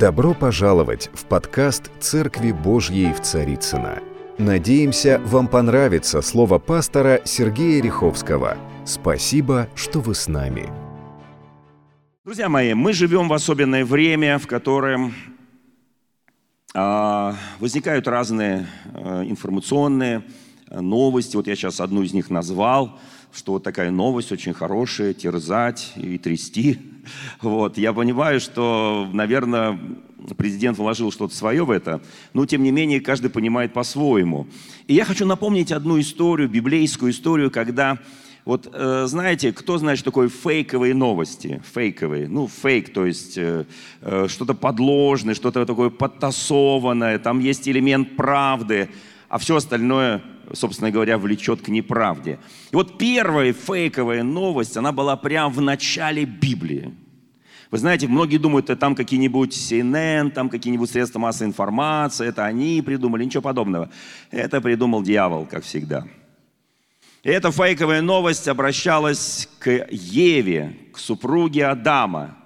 Добро пожаловать в подкаст «Церкви Божьей в Царицына. Надеемся, вам понравится слово пастора Сергея Риховского. Спасибо, что вы с нами. Друзья мои, мы живем в особенное время, в котором а, возникают разные а, информационные а, новости. Вот я сейчас одну из них назвал, что вот такая новость очень хорошая, терзать и трясти. Вот. Я понимаю, что, наверное, президент вложил что-то свое в это, но тем не менее каждый понимает по-своему. И я хочу напомнить одну историю, библейскую историю, когда вот э, знаете, кто знает, что такое фейковые новости? Фейковые. Ну, фейк, то есть э, э, что-то подложное, что-то такое подтасованное, там есть элемент правды, а все остальное, собственно говоря, влечет к неправде. И вот первая фейковая новость, она была прямо в начале Библии. Вы знаете, многие думают, это там какие-нибудь CNN, там какие-нибудь средства массовой информации, это они придумали, ничего подобного. Это придумал дьявол, как всегда. И эта фейковая новость обращалась к Еве, к супруге Адама.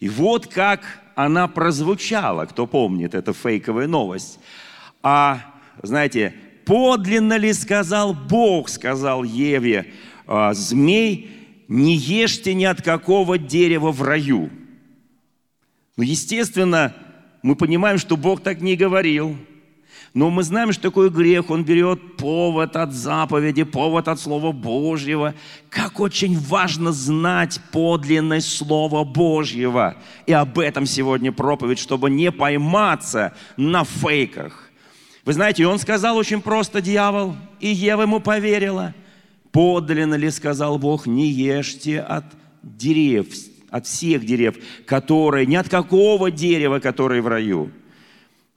И вот как она прозвучала, кто помнит, это фейковая новость. А, знаете, подлинно ли сказал Бог, сказал Еве, «А, змей, не ешьте ни от какого дерева в раю. Ну, естественно, мы понимаем, что Бог так не говорил. Но мы знаем, что такое грех. Он берет повод от заповеди, повод от Слова Божьего. Как очень важно знать подлинность Слова Божьего. И об этом сегодня проповедь, чтобы не пойматься на фейках. Вы знаете, он сказал очень просто, дьявол, и Ева ему поверила – Подлинно ли, сказал Бог, не ешьте от дерев, от всех дерев, которые, ни от какого дерева, которые в раю.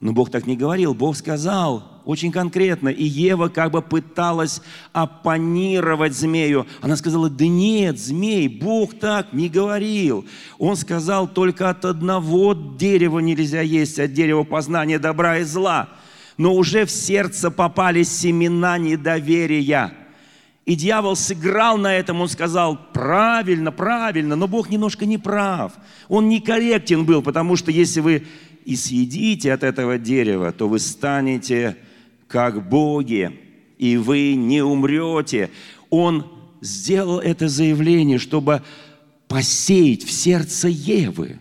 Но Бог так не говорил. Бог сказал очень конкретно. И Ева как бы пыталась оппонировать змею. Она сказала, да нет, змей, Бог так не говорил. Он сказал, только от одного дерева нельзя есть, от дерева познания добра и зла. Но уже в сердце попали семена недоверия – и дьявол сыграл на этом, он сказал, правильно, правильно, но Бог немножко не прав. Он некорректен был, потому что если вы и съедите от этого дерева, то вы станете как боги, и вы не умрете. Он сделал это заявление, чтобы посеять в сердце Евы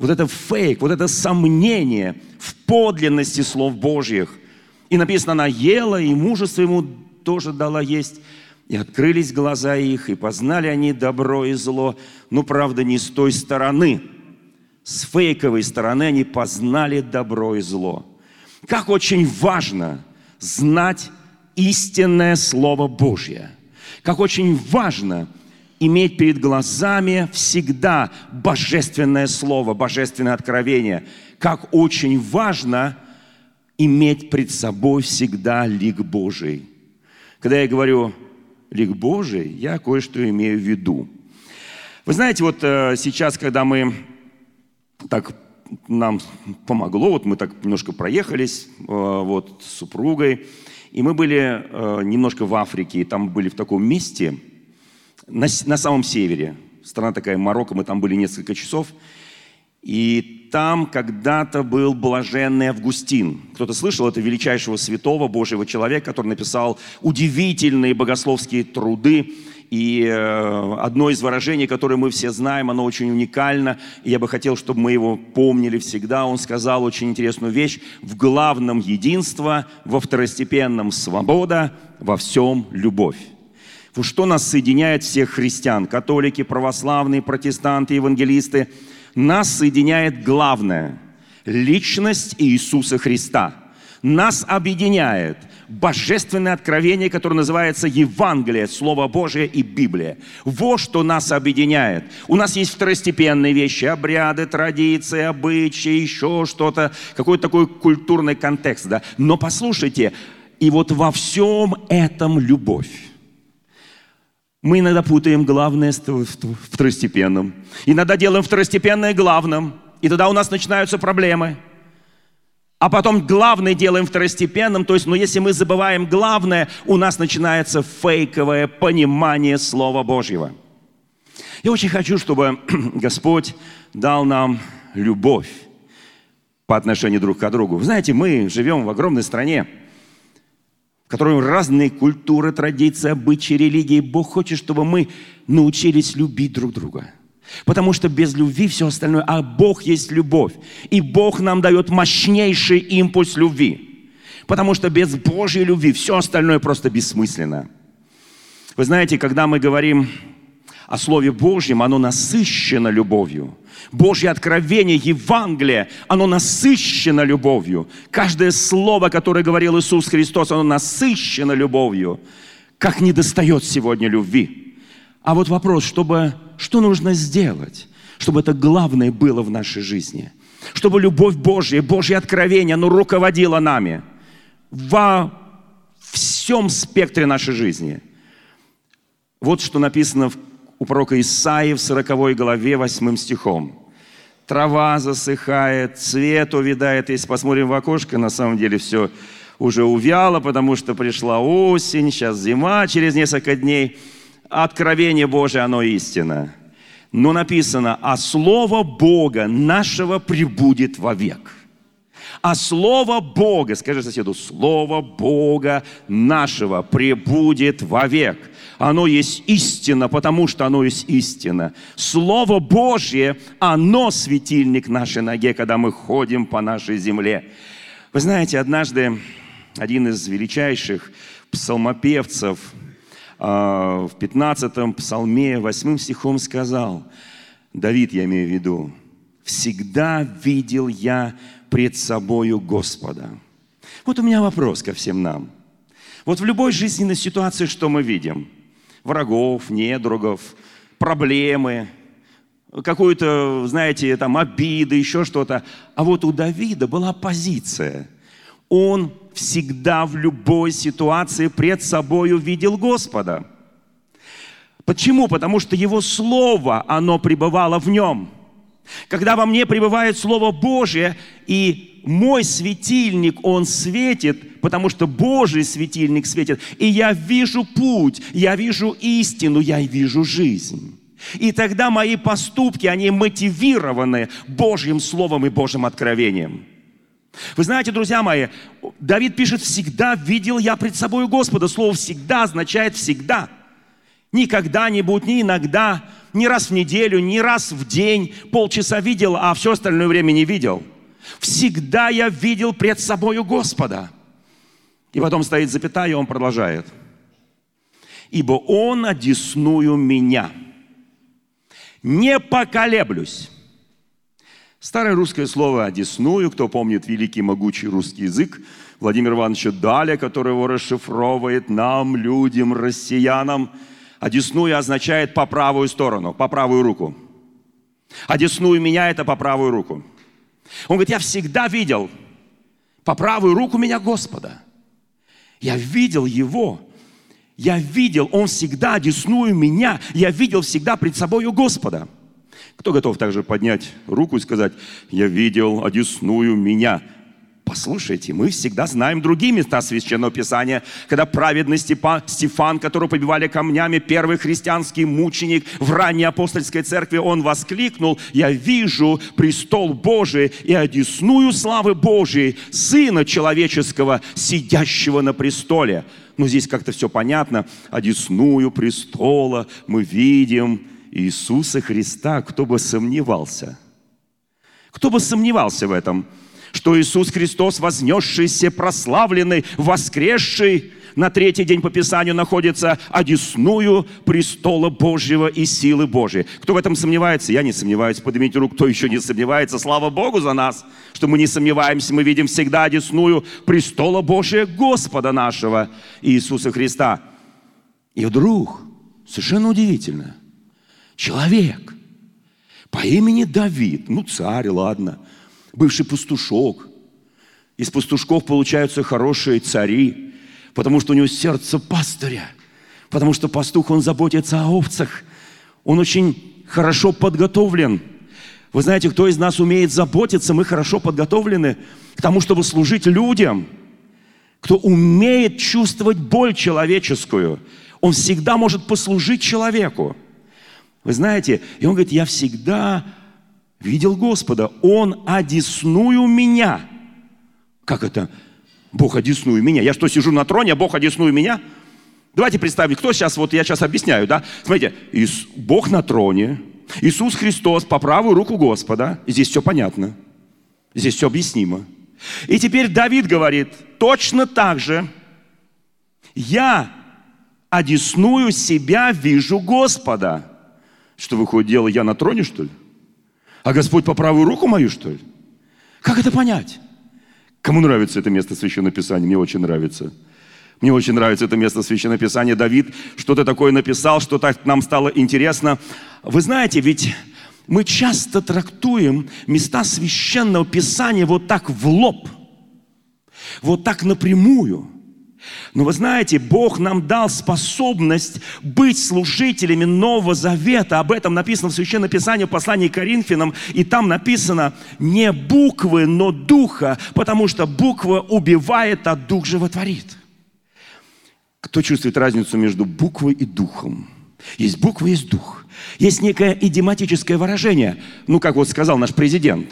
вот это фейк, вот это сомнение в подлинности слов Божьих. И написано, она ела, и мужество ему тоже дала есть. И открылись глаза их, и познали они добро и зло, но, правда, не с той стороны. С фейковой стороны они познали добро и зло. Как очень важно знать истинное Слово Божье. Как очень важно иметь перед глазами всегда божественное Слово, божественное откровение. Как очень важно иметь пред собой всегда лик Божий. Когда я говорю лик Божий, я кое-что имею в виду. Вы знаете, вот э, сейчас, когда мы так нам помогло, вот мы так немножко проехались э, вот с супругой, и мы были э, немножко в Африке, и там были в таком месте, на, на самом севере, страна такая Марокко, мы там были несколько часов, и там когда-то был блаженный Августин. Кто-то слышал это величайшего святого Божьего человека, который написал удивительные богословские труды. И э, одно из выражений, которое мы все знаем, оно очень уникально, и я бы хотел, чтобы мы его помнили всегда. Он сказал очень интересную вещь. В главном единство, во второстепенном свобода, во всем любовь. Что нас соединяет всех христиан? Католики, православные, протестанты, евангелисты – нас соединяет главное – личность Иисуса Христа. Нас объединяет божественное откровение, которое называется Евангелие, Слово Божие и Библия. Вот что нас объединяет. У нас есть второстепенные вещи, обряды, традиции, обычаи, еще что-то, какой-то такой культурный контекст. Да? Но послушайте, и вот во всем этом любовь. Мы иногда путаем главное второстепенным. Иногда делаем второстепенное главным. И тогда у нас начинаются проблемы. А потом главное делаем второстепенным. То есть, ну если мы забываем главное, у нас начинается фейковое понимание Слова Божьего. Я очень хочу, чтобы Господь дал нам любовь. по отношению друг к другу. Вы знаете, мы живем в огромной стране, которой разные культуры, традиции, обычаи, религии. Бог хочет, чтобы мы научились любить друг друга. Потому что без любви все остальное, а Бог есть любовь. И Бог нам дает мощнейший импульс любви. Потому что без Божьей любви все остальное просто бессмысленно. Вы знаете, когда мы говорим о Слове Божьем, оно насыщено любовью. Божье откровение, Евангелие, оно насыщено любовью. Каждое слово, которое говорил Иисус Христос, оно насыщено любовью. Как не достает сегодня любви. А вот вопрос, чтобы, что нужно сделать, чтобы это главное было в нашей жизни? Чтобы любовь Божья, Божье откровение, оно руководило нами во всем спектре нашей жизни. Вот что написано у пророка Исаии в 40 главе 8 стихом трава засыхает, цвет увядает. Если посмотрим в окошко, на самом деле все уже увяло, потому что пришла осень, сейчас зима через несколько дней. Откровение Божие, оно истина. Но написано, а Слово Бога нашего прибудет вовек. А Слово Бога, скажи соседу, Слово Бога нашего прибудет вовек. Оно есть истина, потому что оно есть истина. Слово Божье, оно светильник нашей ноге, когда мы ходим по нашей земле. Вы знаете, однажды один из величайших псалмопевцев а, в 15-м псалме, 8 стихом сказал, Давид я имею в виду, «Всегда видел я пред собою Господа». Вот у меня вопрос ко всем нам. Вот в любой жизненной ситуации, что мы видим – врагов, недругов, проблемы, какую-то, знаете, там обиды, еще что-то. А вот у Давида была позиция. Он всегда в любой ситуации пред собой увидел Господа. Почему? Потому что Его Слово, оно пребывало в нем. Когда во мне пребывает Слово Божие, и мой светильник, он светит, потому что Божий светильник светит. И я вижу путь, я вижу истину, я вижу жизнь. И тогда мои поступки, они мотивированы Божьим Словом и Божьим откровением. Вы знаете, друзья мои, Давид пишет, всегда видел я пред собой Господа. Слово всегда означает всегда. Не когда-нибудь, не иногда, не раз в неделю, не раз в день, полчаса видел, а все остальное время не видел – Всегда я видел пред собою Господа. И потом стоит запятая, и он продолжает. Ибо он одесную меня. Не поколеблюсь. Старое русское слово «одесную», кто помнит великий могучий русский язык, Владимир Иванович Даля, который его расшифровывает нам, людям, россиянам. «Одесную» означает «по правую сторону», «по правую руку». «Одесную меня» – это «по правую руку». Он говорит, я всегда видел по правую руку меня Господа. Я видел Его. Я видел, Он всегда одесную меня. Я видел всегда пред собою Господа. Кто готов также поднять руку и сказать, я видел одесную меня? Послушайте, мы всегда знаем другие места Священного Писания, когда праведный Степан, Стефан, которого побивали камнями, первый христианский мученик в ранней апостольской церкви, он воскликнул, «Я вижу престол Божий и одесную славы Божией, Сына Человеческого, сидящего на престоле». Ну, здесь как-то все понятно. Одесную престола мы видим Иисуса Христа. Кто бы сомневался? Кто бы сомневался в этом? Что Иисус Христос, вознесшийся, прославленный, воскресший, на третий день по Писанию находится одесную престола Божьего и силы Божьей. Кто в этом сомневается? Я не сомневаюсь. Поднимите руку, кто еще не сомневается. Слава Богу за нас, что мы не сомневаемся. Мы видим всегда одесную престола Божия Господа нашего Иисуса Христа. И вдруг, совершенно удивительно, человек по имени Давид, ну царь, ладно – бывший пастушок. Из пастушков получаются хорошие цари, потому что у него сердце пастыря, потому что пастух, он заботится о овцах, он очень хорошо подготовлен. Вы знаете, кто из нас умеет заботиться, мы хорошо подготовлены к тому, чтобы служить людям. Кто умеет чувствовать боль человеческую, он всегда может послужить человеку. Вы знаете, и он говорит, я всегда видел Господа, Он одесную меня. Как это? Бог одесную меня. Я что, сижу на троне, а Бог одесную меня? Давайте представим, кто сейчас, вот я сейчас объясняю, да? Смотрите, Бог на троне, Иисус Христос по правую руку Господа. Здесь все понятно. Здесь все объяснимо. И теперь Давид говорит, точно так же, я одесную себя вижу Господа. Что выходит дело, я на троне, что ли? А Господь по правую руку мою, что ли? Как это понять? Кому нравится это место Священного Писания? Мне очень нравится. Мне очень нравится это место Священного Писания. Давид что-то такое написал, что так нам стало интересно. Вы знаете, ведь мы часто трактуем места Священного Писания вот так в лоб, вот так напрямую – но вы знаете, Бог нам дал способность быть служителями Нового Завета. Об этом написано в Священном Писании, в послании к Коринфянам. И там написано не буквы, но духа, потому что буква убивает, а дух животворит. Кто чувствует разницу между буквой и духом? Есть буква, есть дух. Есть некое идиоматическое выражение. Ну, как вот сказал наш президент.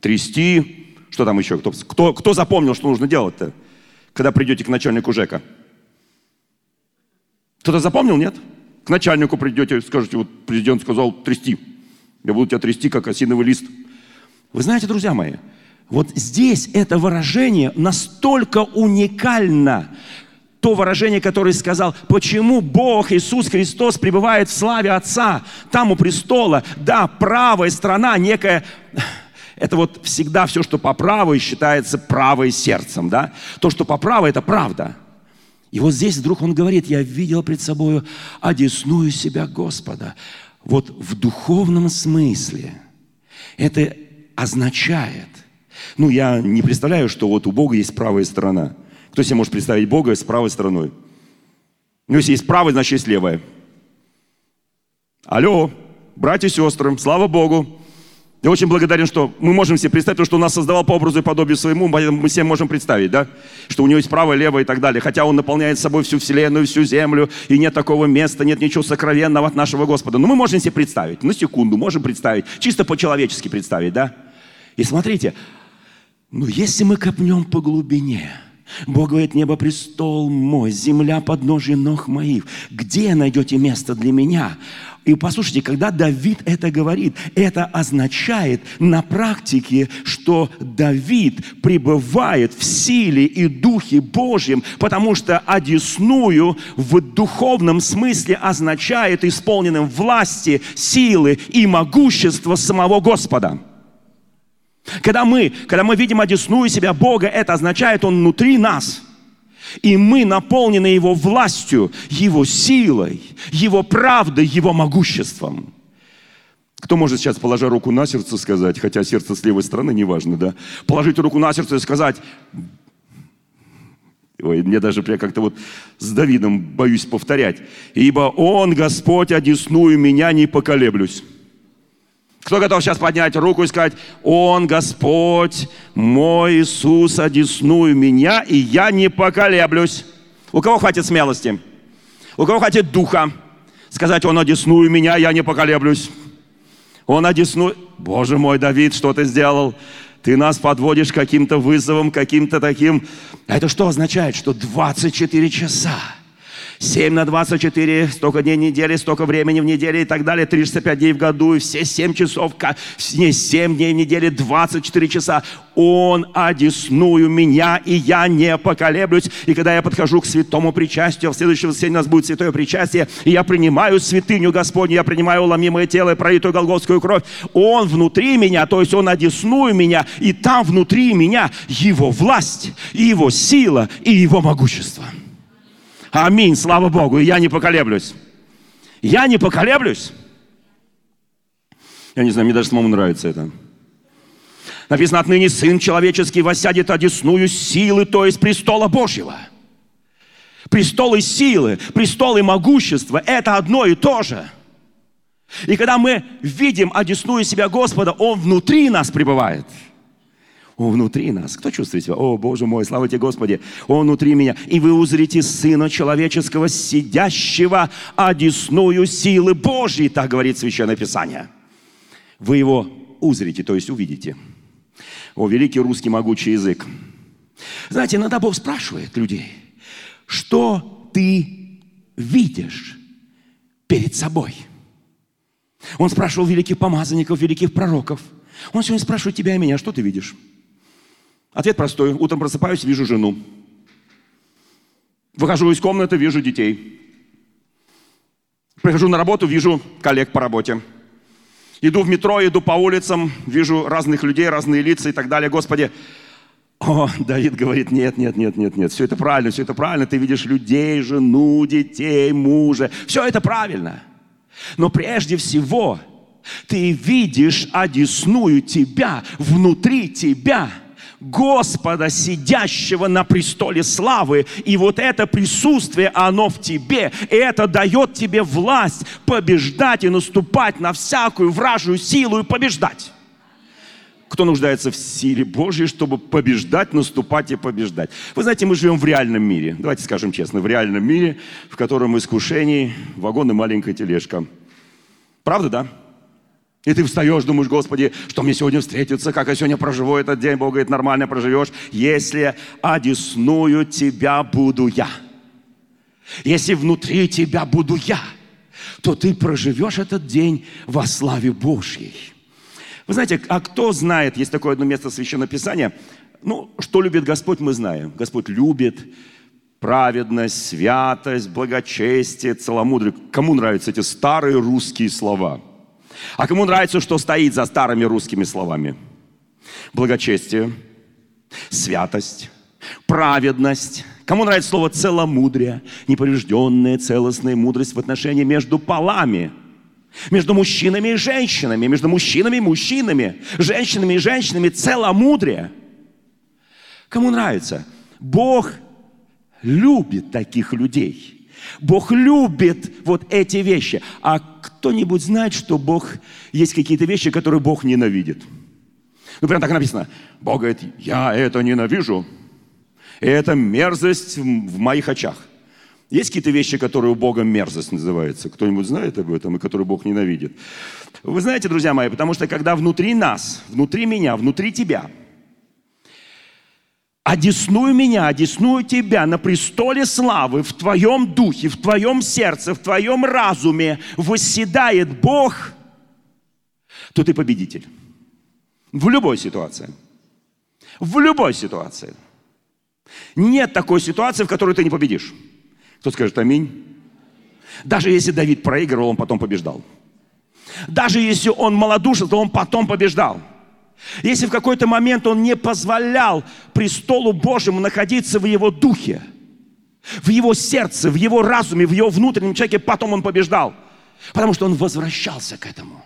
Трясти. Что там еще? Кто, кто, кто запомнил, что нужно делать-то? Когда придете к начальнику ЖЭКа? Кто-то запомнил, нет? К начальнику придете, скажете, вот президент сказал трясти. Я буду тебя трясти, как осиновый лист. Вы знаете, друзья мои, вот здесь это выражение настолько уникально, то выражение, которое сказал, почему Бог, Иисус Христос пребывает в славе Отца, там у престола, да, правая сторона, некая это вот всегда все, что по правой, считается правой сердцем, да? То, что по правой, это правда. И вот здесь вдруг он говорит, я видел пред собою одесную себя Господа. Вот в духовном смысле это означает, ну, я не представляю, что вот у Бога есть правая сторона. Кто себе может представить Бога с правой стороной? Ну, если есть правая, значит есть левая. Алло, братья и сестры, слава Богу. Я очень благодарен, что мы можем себе представить, что он нас создавал по образу и подобию своему, мы себе можем представить, да, что у него есть правое, левое и так далее. Хотя он наполняет собой всю вселенную, всю землю, и нет такого места, нет ничего сокровенного от нашего Господа. Но мы можем себе представить, на секунду можем представить, чисто по-человечески представить, да. И смотрите, ну если мы копнем по глубине, Бог говорит, небо престол мой, земля подножие ног моих. Где найдете место для меня? И послушайте, когда Давид это говорит, это означает на практике, что Давид пребывает в силе и духе Божьем, потому что одесную в духовном смысле означает исполненным власти, силы и могущества самого Господа. Когда мы, когда мы видим одесную себя Бога, это означает, Он внутри нас – и мы наполнены Его властью, Его силой, Его правдой, Его могуществом. Кто может сейчас, положа руку на сердце, сказать, хотя сердце с левой стороны, неважно, да, положить руку на сердце и сказать, Ой, мне даже прям как-то вот с Давидом боюсь повторять. «Ибо Он, Господь, одесную меня не поколеблюсь». Кто готов сейчас поднять руку и сказать, Он Господь, мой Иисус, одесную меня, и я не поколеблюсь. У кого хватит смелости? У кого хватит духа? Сказать, Он одесную меня, я не поколеблюсь. Он одесную... Боже мой, Давид, что ты сделал? Ты нас подводишь каким-то вызовом, каким-то таким... Это что означает? Что 24 часа 7 на 24, столько дней в неделе, столько времени в неделе и так далее, 365 дней в году, и все 7 часов, не 7 дней в неделе, 24 часа. Он одесную меня, и я не поколеблюсь. И когда я подхожу к святому причастию, в следующем воскресенье у нас будет святое причастие, и я принимаю святыню Господню, я принимаю ломимое тело и пролитую голгофскую кровь. Он внутри меня, то есть Он одесную меня, и там внутри меня Его власть, и Его сила, и Его могущество. Аминь, слава Богу, и я не поколеблюсь. Я не поколеблюсь. Я не знаю, мне даже самому нравится это. Написано, отныне Сын Человеческий воссядет одесную силы, то есть престола Божьего. Престолы силы, престолы могущества – это одно и то же. И когда мы видим одесную себя Господа, Он внутри нас пребывает – он внутри нас. Кто чувствует себя? О, Боже мой, слава тебе, Господи. Он внутри меня. И вы узрите Сына Человеческого, сидящего одесную силы Божьей, так говорит Священное Писание. Вы его узрите, то есть увидите. О, великий русский могучий язык. Знаете, иногда Бог спрашивает людей, что ты видишь перед собой? Он спрашивал великих помазанников, великих пророков. Он сегодня спрашивает тебя и меня, что ты видишь? Ответ простой. Утром просыпаюсь, вижу жену. Выхожу из комнаты, вижу детей. Прихожу на работу, вижу коллег по работе. Иду в метро, иду по улицам, вижу разных людей, разные лица и так далее. Господи, о, Давид говорит, нет, нет, нет, нет, нет, все это правильно, все это правильно. Ты видишь людей, жену, детей, мужа. Все это правильно. Но прежде всего ты видишь одесную тебя, внутри тебя – Господа, сидящего на престоле славы. И вот это присутствие, оно в тебе. И это дает тебе власть побеждать и наступать на всякую вражью силу и побеждать. Кто нуждается в силе Божьей, чтобы побеждать, наступать и побеждать? Вы знаете, мы живем в реальном мире. Давайте скажем честно, в реальном мире, в котором искушений вагон и маленькая тележка. Правда, да? И ты встаешь, думаешь, Господи, что мне сегодня встретится, как я сегодня проживу этот день. Бог говорит, нормально проживешь, если одесную тебя буду я. Если внутри тебя буду я, то ты проживешь этот день во славе Божьей. Вы знаете, а кто знает, есть такое одно место Священного Писания, ну, что любит Господь, мы знаем. Господь любит праведность, святость, благочестие, целомудрие. Кому нравятся эти старые русские слова – а кому нравится, что стоит за старыми русскими словами? Благочестие, святость, праведность. Кому нравится слово целомудрие, неповрежденная целостная мудрость в отношении между полами – между мужчинами и женщинами, между мужчинами и мужчинами, женщинами и женщинами, целомудрие. Кому нравится? Бог любит таких людей – Бог любит вот эти вещи. А кто-нибудь знает, что Бог есть какие-то вещи, которые Бог ненавидит? Ну, прям так написано. Бог говорит, я это ненавижу. И это мерзость в моих очах. Есть какие-то вещи, которые у Бога мерзость называются? Кто-нибудь знает об этом, и которые Бог ненавидит? Вы знаете, друзья мои, потому что когда внутри нас, внутри меня, внутри тебя – одесную меня, одесную тебя на престоле славы, в твоем духе, в твоем сердце, в твоем разуме восседает Бог, то ты победитель. В любой ситуации. В любой ситуации. Нет такой ситуации, в которой ты не победишь. Кто скажет аминь? Даже если Давид проигрывал, он потом побеждал. Даже если он малодушен, то он потом побеждал. Если в какой-то момент он не позволял престолу Божьему находиться в его духе, в его сердце, в его разуме, в его внутреннем человеке, потом он побеждал. Потому что он возвращался к этому.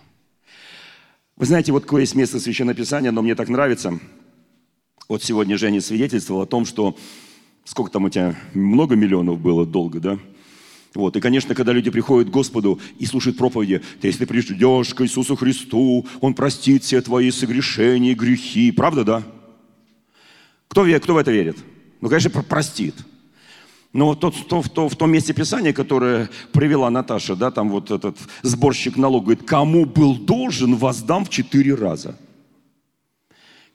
Вы знаете, вот какое есть место Священного Писания, но мне так нравится. Вот сегодня Женя свидетельствовал о том, что сколько там у тебя, много миллионов было долго, да? Вот. И, конечно, когда люди приходят к Господу и слушают проповеди, ты если придешь к Иисусу Христу, Он простит все твои согрешения, грехи. Правда, да? Кто, кто в это верит? Ну, конечно, простит. Но тот, то, в, то, в том месте Писания, которое привела Наташа, да, там вот этот сборщик налога, говорит, кому был должен, воздам в четыре раза.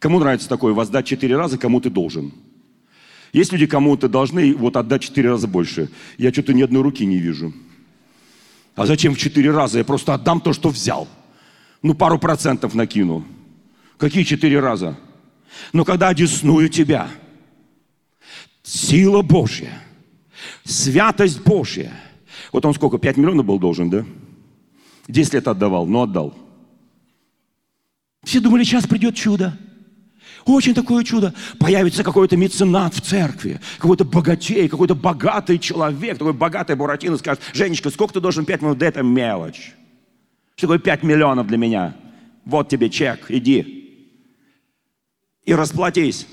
Кому нравится такое, воздать четыре раза, кому ты должен? Есть люди, кому то должны вот отдать четыре раза больше. Я что-то ни одной руки не вижу. А зачем в четыре раза? Я просто отдам то, что взял. Ну, пару процентов накину. Какие четыре раза? Но когда одесную тебя, сила Божья, святость Божья. Вот он сколько, пять миллионов был должен, да? Десять лет отдавал, но отдал. Все думали, сейчас придет чудо. Очень такое чудо. Появится какой-то меценат в церкви, какой-то богатей, какой-то богатый человек, такой богатый Буратино скажет, Женечка, сколько ты должен пять миллионов? Да это мелочь. Что такое пять миллионов для меня? Вот тебе чек, иди. И расплатись.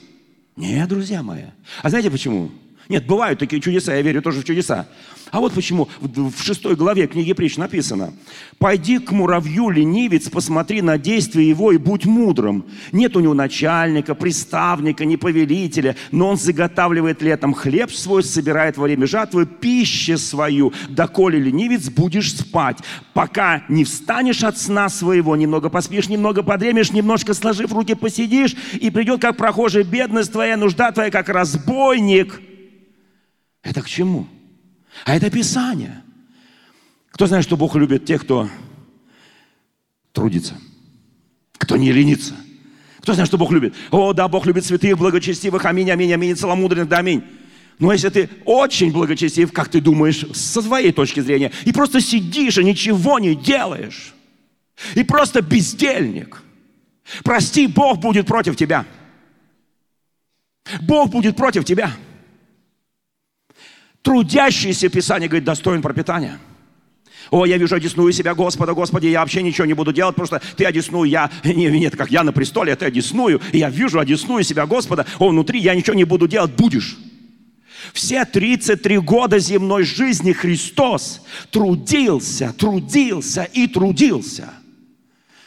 Нет, друзья мои. А знаете почему? Нет, бывают такие чудеса, я верю тоже в чудеса. А вот почему в шестой главе книги притч написано. «Пойди к муравью, ленивец, посмотри на действие его и будь мудрым. Нет у него начальника, приставника, не повелителя, но он заготавливает летом хлеб свой, собирает во время жатвы пищу свою. Доколе ленивец будешь спать, пока не встанешь от сна своего, немного поспишь, немного подремешь, немножко сложив руки посидишь, и придет как прохожий бедность твоя, нужда твоя, как разбойник». Это к чему? А это Писание. Кто знает, что Бог любит тех, кто трудится, кто не ленится. Кто знает, что Бог любит? О, да, Бог любит святых, благочестивых, аминь, аминь, аминь, целомудренных, да, аминь. Но если ты очень благочестив, как ты думаешь, со своей точки зрения, и просто сидишь и ничего не делаешь, и просто бездельник, прости, Бог будет против тебя. Бог будет против тебя трудящийся, Писание говорит, достоин пропитания. О, я вижу, одесную себя, Господа, Господи, я вообще ничего не буду делать, потому что ты одесную, я, не, нет, как я на престоле, а ты одесную, и я вижу, одесную себя, Господа, о, внутри я ничего не буду делать, будешь. Все 33 года земной жизни Христос трудился, трудился и трудился.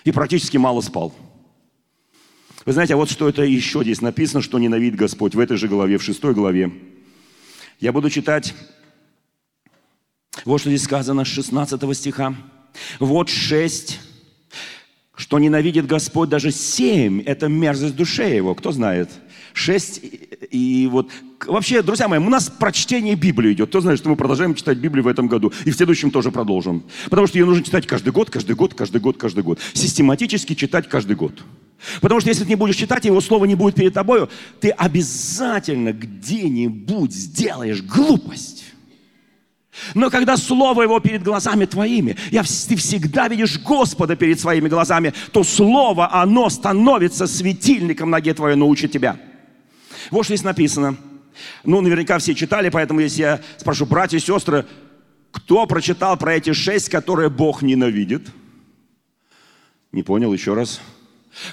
И практически мало спал. Вы знаете, а вот что это еще здесь написано, что ненавидит Господь в этой же главе, в шестой главе. Я буду читать, вот что здесь сказано, с 16 стиха. Вот шесть, что ненавидит Господь, даже семь, это мерзость душе его. Кто знает? Шесть, и вот... Вообще, друзья мои, у нас прочтение Библии идет. Кто знает, что мы продолжаем читать Библию в этом году. И в следующем тоже продолжим. Потому что ее нужно читать каждый год, каждый год, каждый год, каждый год. Систематически читать каждый год. Потому что если ты не будешь читать, его слово не будет перед тобою, ты обязательно где-нибудь сделаешь глупость. Но когда Слово Его перед глазами твоими, я, ты всегда видишь Господа перед своими глазами, то Слово, оно становится светильником ноге твоей, научит тебя. Вот что здесь написано. Ну, наверняка все читали, поэтому если я спрошу, братья и сестры, кто прочитал про эти шесть, которые Бог ненавидит? Не понял, еще раз.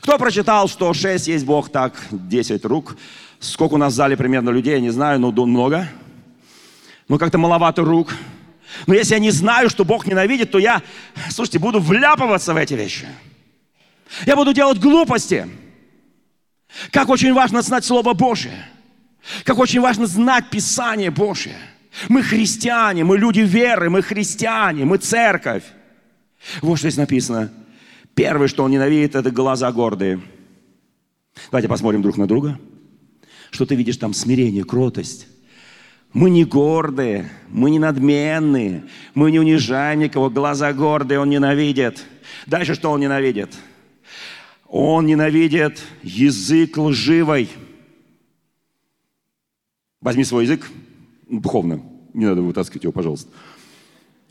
Кто прочитал, что шесть есть Бог, так, десять рук. Сколько у нас в зале примерно людей, я не знаю, но много. Ну, как-то маловато рук. Но если я не знаю, что Бог ненавидит, то я, слушайте, буду вляпываться в эти вещи. Я буду делать глупости. Как очень важно знать Слово Божие. Как очень важно знать Писание Божие. Мы христиане, мы люди веры, мы христиане, мы церковь. Вот что здесь написано – Первое, что он ненавидит, это глаза гордые. Давайте посмотрим друг на друга. Что ты видишь там? Смирение, кротость. Мы не гордые, мы не надменные, мы не унижаем никого. Глаза гордые он ненавидит. Дальше что он ненавидит? Он ненавидит язык лживый. Возьми свой язык духовно. Не надо вытаскивать его, пожалуйста.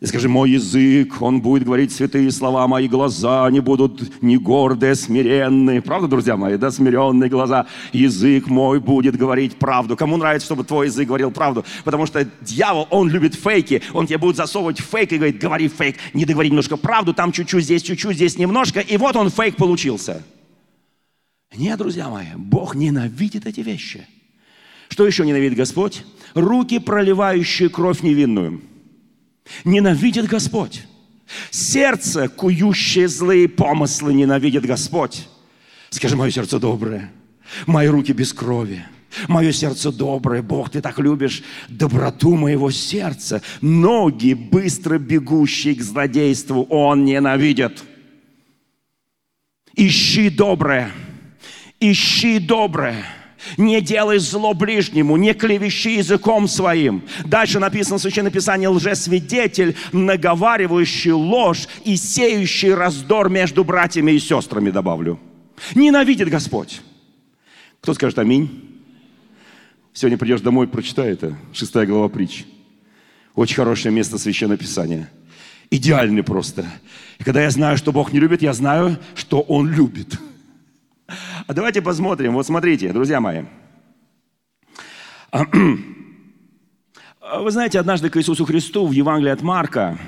И скажи, мой язык, он будет говорить святые слова, мои глаза, они будут не гордые, смиренные. Правда, друзья мои, да, смиренные глаза. Язык мой будет говорить правду. Кому нравится, чтобы твой язык говорил правду? Потому что дьявол, он любит фейки. Он тебе будет засовывать фейк и говорит, говори фейк, не договори немножко правду, там чуть-чуть, здесь чуть-чуть, здесь немножко. И вот он фейк получился. Нет, друзья мои, Бог ненавидит эти вещи. Что еще ненавидит Господь? Руки, проливающие кровь невинную. Ненавидит Господь. Сердце, кующее злые помыслы, ненавидит Господь. Скажи, мое сердце доброе, мои руки без крови. Мое сердце доброе, Бог, ты так любишь доброту моего сердца. Ноги, быстро бегущие к злодейству, Он ненавидит. Ищи доброе, ищи доброе не делай зло ближнему, не клевещи языком своим. Дальше написано в Священном Писании лжесвидетель, наговаривающий ложь и сеющий раздор между братьями и сестрами, добавлю. Ненавидит Господь. Кто скажет аминь? Сегодня придешь домой, прочитай это. Шестая глава притч. Очень хорошее место Священного Писания. Идеальный просто. И когда я знаю, что Бог не любит, я знаю, что Он любит. А давайте посмотрим. Вот смотрите, друзья мои. Вы знаете, однажды к Иисусу Христу в Евангелии от Марка,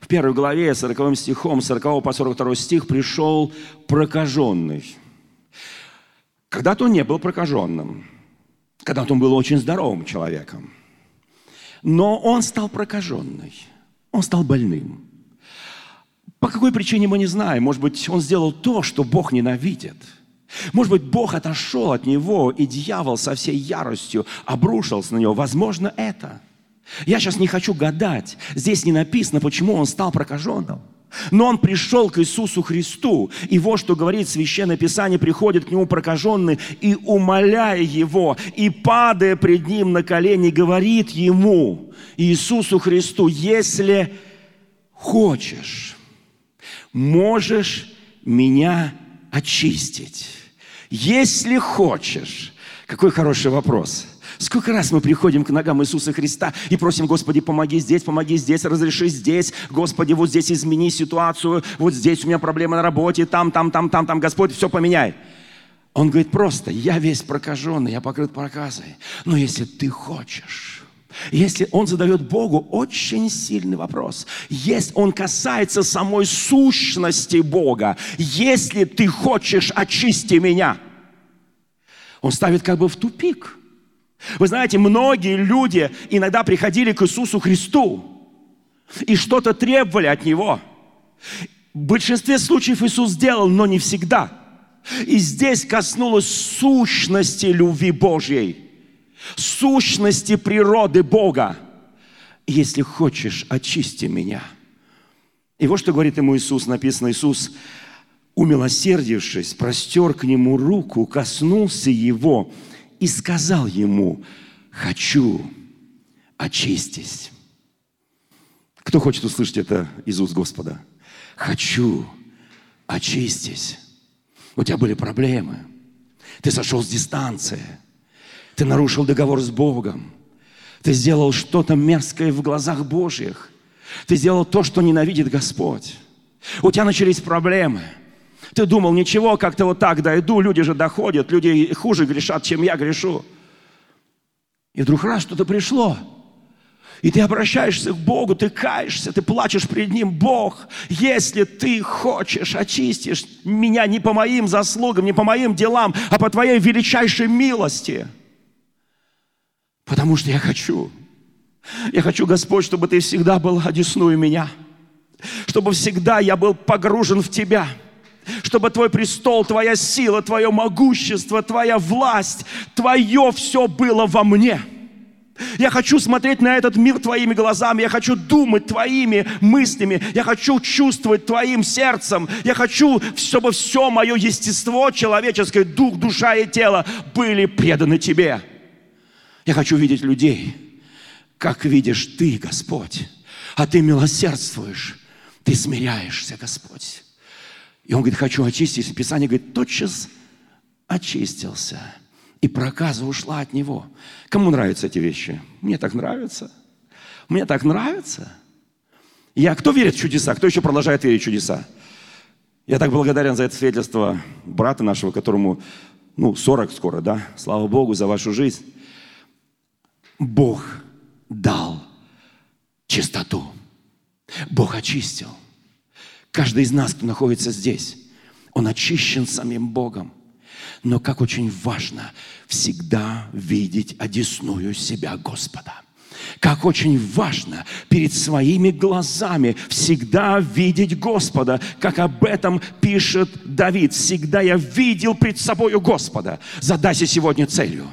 в первой главе, 40 стихом, 40 по 42 стих, пришел прокаженный. Когда-то он не был прокаженным. Когда-то он был очень здоровым человеком. Но он стал прокаженный, он стал больным. По какой причине мы не знаем. Может быть, он сделал то, что Бог ненавидит. Может быть, Бог отошел от него, и дьявол со всей яростью обрушился на него. Возможно, это. Я сейчас не хочу гадать. Здесь не написано, почему он стал прокаженным. Но он пришел к Иисусу Христу, и вот что говорит Священное Писание, приходит к нему прокаженный и, умоляя его, и падая пред ним на колени, говорит ему, Иисусу Христу, если хочешь, можешь меня очистить. Если хочешь. Какой хороший вопрос – Сколько раз мы приходим к ногам Иисуса Христа и просим, Господи, помоги здесь, помоги здесь, разреши здесь, Господи, вот здесь измени ситуацию, вот здесь у меня проблемы на работе, там, там, там, там, там, Господь, все поменяй. Он говорит просто, я весь прокаженный, я покрыт проказой. Но если ты хочешь, если он задает Богу очень сильный вопрос, если он касается самой сущности Бога, если ты хочешь, очисти меня, он ставит как бы в тупик – вы знаете, многие люди иногда приходили к Иисусу Христу и что-то требовали от Него. В большинстве случаев Иисус сделал, но не всегда. И здесь коснулось сущности любви Божьей, сущности природы Бога. Если хочешь, очисти меня. И вот что говорит ему Иисус, написано, Иисус, умилосердившись, простер к нему руку, коснулся его – и сказал ему, хочу, очистись. Кто хочет услышать это из уст Господа? Хочу, очистись. У тебя были проблемы. Ты сошел с дистанции. Ты нарушил договор с Богом. Ты сделал что-то мерзкое в глазах Божьих. Ты сделал то, что ненавидит Господь. У тебя начались проблемы – ты думал, ничего, как-то вот так дойду, люди же доходят, люди хуже грешат, чем я грешу. И вдруг раз что-то пришло. И ты обращаешься к Богу, ты каешься, ты плачешь перед Ним. Бог, если ты хочешь, очистишь меня не по моим заслугам, не по моим делам, а по твоей величайшей милости. Потому что я хочу. Я хочу, Господь, чтобы ты всегда был одесную меня. Чтобы всегда я был погружен в Тебя – чтобы Твой престол, Твоя сила, Твое могущество, Твоя власть, Твое все было во мне. Я хочу смотреть на этот мир Твоими глазами, я хочу думать Твоими мыслями, я хочу чувствовать Твоим сердцем, я хочу, чтобы все мое естество человеческое, дух, душа и тело были преданы Тебе. Я хочу видеть людей, как видишь Ты, Господь, а Ты милосердствуешь, Ты смиряешься, Господь. И он говорит, хочу очиститься. Писание говорит, тотчас очистился. И проказа ушла от него. Кому нравятся эти вещи? Мне так нравится. Мне так нравится. Я, кто верит в чудеса? Кто еще продолжает верить в чудеса? Я так благодарен за это свидетельство брата нашего, которому, ну, 40 скоро, да? Слава Богу за вашу жизнь. Бог дал чистоту. Бог очистил. Каждый из нас, кто находится здесь, он очищен самим Богом. Но как очень важно всегда видеть одесную себя Господа. Как очень важно перед своими глазами всегда видеть Господа, как об этом пишет Давид. Всегда я видел пред собою Господа. Задайся сегодня целью.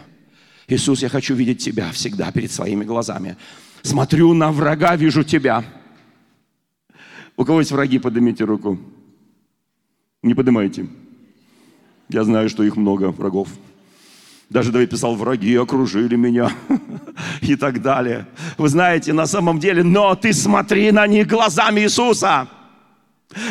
Иисус, я хочу видеть Тебя всегда перед своими глазами. Смотрю на врага, вижу Тебя – у кого есть враги, поднимите руку. Не поднимайте. Я знаю, что их много, врагов. Даже Давид писал, враги окружили меня и так далее. Вы знаете, на самом деле, но ты смотри на них глазами Иисуса.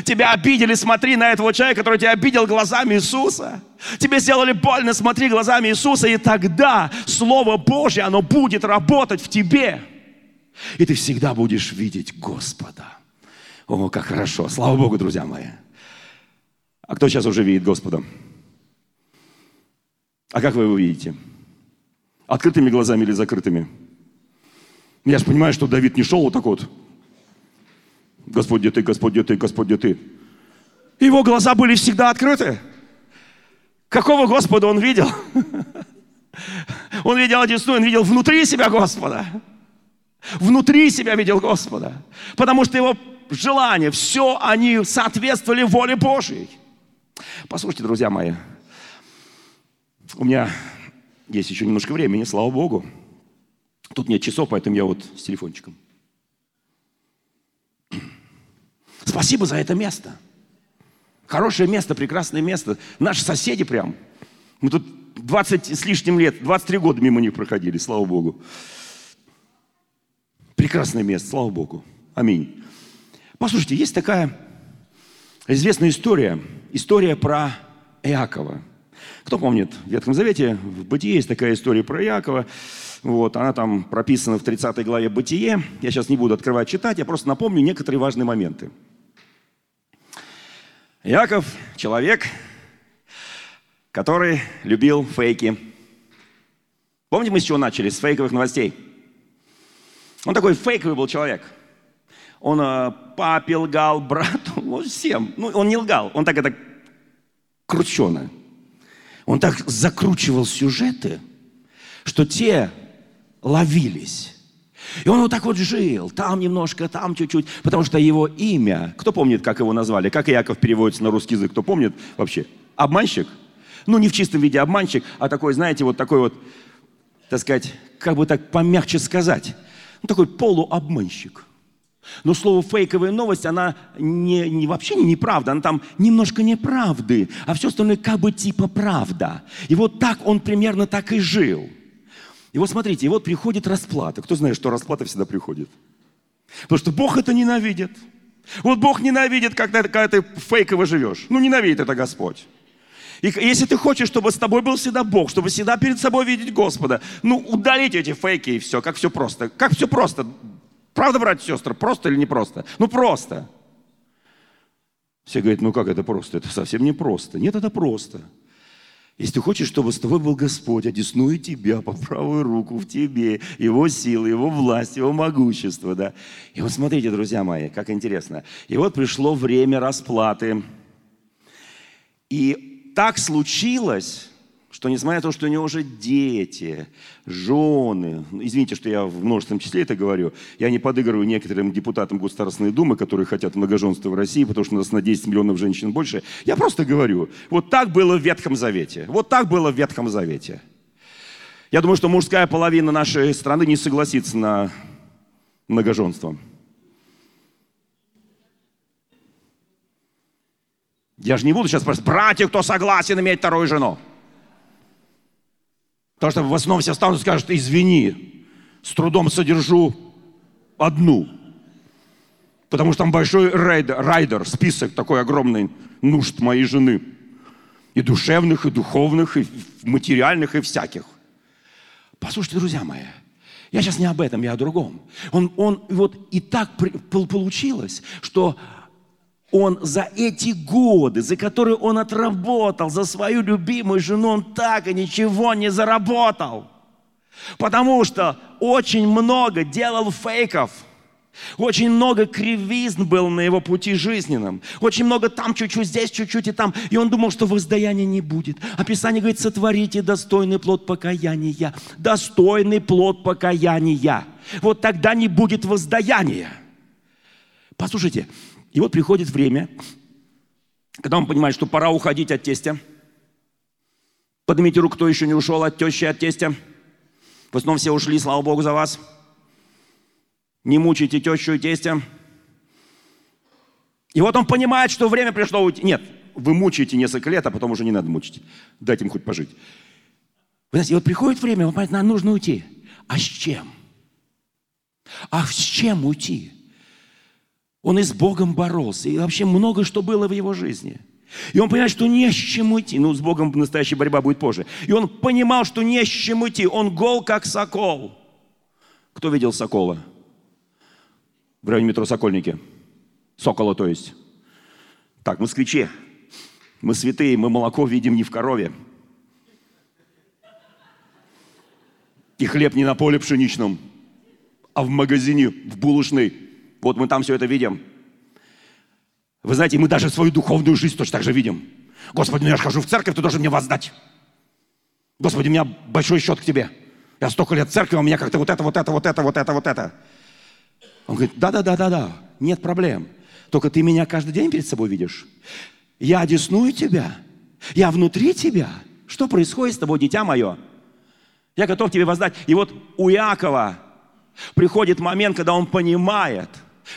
Тебя обидели, смотри на этого человека, который тебя обидел глазами Иисуса. Тебе сделали больно, смотри глазами Иисуса, и тогда Слово Божье, оно будет работать в тебе. И ты всегда будешь видеть Господа. О, как хорошо. Слава Богу, друзья мои. А кто сейчас уже видит Господа? А как вы его видите? Открытыми глазами или закрытыми? Я же понимаю, что Давид не шел вот так вот. Господь, где ты, Господь, где ты, Господь, где ты? Его глаза были всегда открыты. Какого Господа он видел? Он видел одесную, он видел внутри себя Господа. Внутри себя видел Господа. Потому что его желания, все они соответствовали воле Божьей. Послушайте, друзья мои, у меня есть еще немножко времени, слава Богу. Тут нет часов, поэтому я вот с телефончиком. Спасибо за это место. Хорошее место, прекрасное место. Наши соседи прям. Мы тут 20 с лишним лет, 23 года мимо них проходили, слава Богу. Прекрасное место, слава Богу. Аминь. Послушайте, есть такая известная история. История про Иакова. Кто помнит, в Ветхом Завете, в Бытие есть такая история про Иакова. Вот, она там прописана в 30 главе Бытие. Я сейчас не буду открывать читать, я просто напомню некоторые важные моменты. Иаков – человек, который любил фейки. Помните, мы с чего начали? С фейковых новостей. Он такой фейковый был человек. Он э, папе лгал, брату, ну, всем. Ну, он не лгал, он так это кручено. Он так закручивал сюжеты, что те ловились. И он вот так вот жил, там немножко, там чуть-чуть, потому что его имя, кто помнит, как его назвали, как Яков переводится на русский язык, кто помнит вообще? Обманщик? Ну, не в чистом виде обманщик, а такой, знаете, вот такой вот, так сказать, как бы так помягче сказать, ну, такой полуобманщик. Но слово фейковая новость, она не, не, вообще не неправда, она там немножко неправды, а все остальное как бы типа правда. И вот так он примерно так и жил. И вот смотрите, и вот приходит расплата. Кто знает, что расплата всегда приходит? Потому что Бог это ненавидит. Вот Бог ненавидит, когда, когда ты фейково живешь. Ну, ненавидит это Господь. И если ты хочешь, чтобы с тобой был всегда Бог, чтобы всегда перед собой видеть Господа, ну, удалите эти фейки и все, как все просто. Как все просто. Правда, братья и сестры, просто или не просто? Ну, просто. Все говорят, ну как это просто? Это совсем не просто. Нет, это просто. Если ты хочешь, чтобы с тобой был Господь, одесную тебя по правую руку в тебе, Его силы, Его власть, Его могущество, да. И вот смотрите, друзья мои, как интересно. И вот пришло время расплаты. И так случилось, что несмотря на то, что у него уже дети, жены, ну, извините, что я в множественном числе это говорю, я не подыгрываю некоторым депутатам Государственной Думы, которые хотят многоженства в России, потому что у нас на 10 миллионов женщин больше. Я просто говорю, вот так было в Ветхом Завете. Вот так было в Ветхом Завете. Я думаю, что мужская половина нашей страны не согласится на многоженство. Я же не буду сейчас спрашивать, братья, кто согласен иметь вторую жену? Потому что в основном все станут и скажут, извини, с трудом содержу одну. Потому что там большой райдер, райдер, список такой огромный нужд моей жены. И душевных, и духовных, и материальных, и всяких. Послушайте, друзья мои, я сейчас не об этом, я о другом. Он, он вот и так получилось, что он за эти годы, за которые он отработал за свою любимую жену, он так и ничего не заработал. Потому что очень много делал фейков. Очень много кривизн было на его пути жизненном. Очень много там чуть-чуть, здесь чуть-чуть и там. И он думал, что воздаяния не будет. А Писание говорит, сотворите достойный плод покаяния. Достойный плод покаяния. Вот тогда не будет воздаяния. Послушайте, и вот приходит время, когда он понимает, что пора уходить от тестя. Поднимите руку, кто еще не ушел от тещи, от тестя. В основном все ушли, слава Богу, за вас. Не мучайте тещу и тестя. И вот он понимает, что время пришло уйти. Нет, вы мучаете несколько лет, а потом уже не надо мучить. Дайте им хоть пожить. Вы знаете, вот приходит время, он понимает, нам нужно уйти. А с чем? А с чем уйти? Он и с Богом боролся. И вообще много что было в его жизни. И он понимает, что не с чем идти. Ну, с Богом настоящая борьба будет позже. И он понимал, что не с чем идти. Он гол, как сокол. Кто видел сокола? В районе метро Сокольники. Сокола, то есть. Так, москвичи. Мы святые, мы молоко видим не в корове. И хлеб не на поле пшеничном, а в магазине, в булочной. Вот мы там все это видим. Вы знаете, мы даже свою духовную жизнь точно так же видим. Господи, ну я же хожу в церковь, ты должен мне воздать. Господи, у меня большой счет к тебе. Я столько лет в церкви, у меня как-то вот это, вот это, вот это, вот это, вот это. Он говорит, да-да-да-да-да, нет проблем. Только ты меня каждый день перед собой видишь. Я одесную тебя. Я внутри тебя. Что происходит с тобой, дитя мое? Я готов тебе воздать. И вот у Иакова приходит момент, когда он понимает,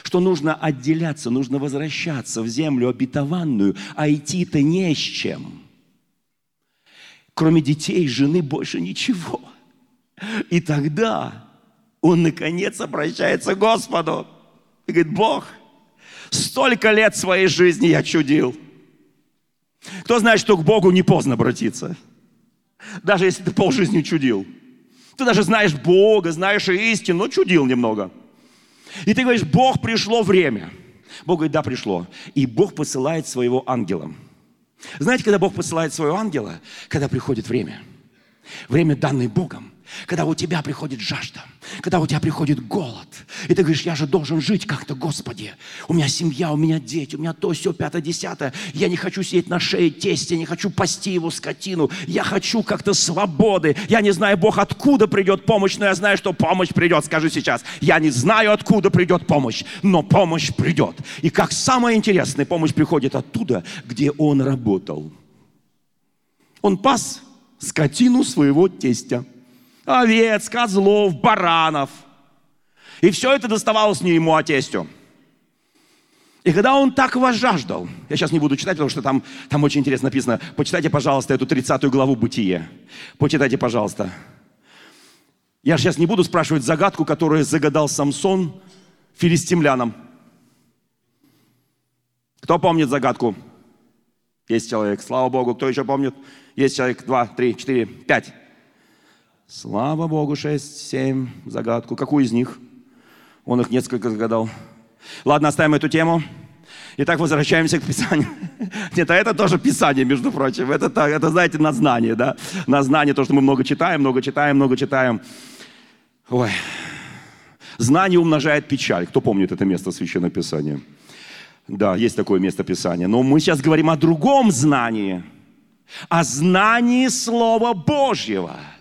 что нужно отделяться, нужно возвращаться в землю обетованную, а идти-то не с чем. Кроме детей, жены больше ничего. И тогда он наконец обращается к Господу и говорит, Бог, столько лет своей жизни я чудил. Кто знает, что к Богу не поздно обратиться? Даже если ты полжизни чудил. Ты даже знаешь Бога, знаешь истину, но чудил немного. И ты говоришь, Бог, пришло время. Бог говорит, да, пришло. И Бог посылает своего ангела. Знаете, когда Бог посылает своего ангела? Когда приходит время. Время, данное Богом когда у тебя приходит жажда, когда у тебя приходит голод, и ты говоришь, я же должен жить как-то, Господи. У меня семья, у меня дети, у меня то, все, пятое, десятое. Я не хочу сидеть на шее тесте, не хочу пасти его скотину. Я хочу как-то свободы. Я не знаю, Бог, откуда придет помощь, но я знаю, что помощь придет. Скажи сейчас, я не знаю, откуда придет помощь, но помощь придет. И как самое интересное, помощь приходит оттуда, где он работал. Он пас скотину своего тестя овец, козлов, баранов. И все это доставалось не ему, а тестю. И когда он так возжаждал, я сейчас не буду читать, потому что там, там очень интересно написано, почитайте, пожалуйста, эту 30 главу Бытие. Почитайте, пожалуйста. Я сейчас не буду спрашивать загадку, которую загадал Самсон филистимлянам. Кто помнит загадку? Есть человек, слава Богу. Кто еще помнит? Есть человек, два, три, четыре, пять. Слава Богу, 6, 7, загадку. Какую из них? Он их несколько загадал. Ладно, оставим эту тему. Итак, возвращаемся к Писанию. Нет, а это тоже Писание, между прочим. Это, это, знаете, на знание, да? На знание, то, что мы много читаем, много читаем, много читаем. Ой. Знание умножает печаль. Кто помнит это место Священного Писания? Да, есть такое место Писания. Но мы сейчас говорим о другом знании. О знании Слова Божьего –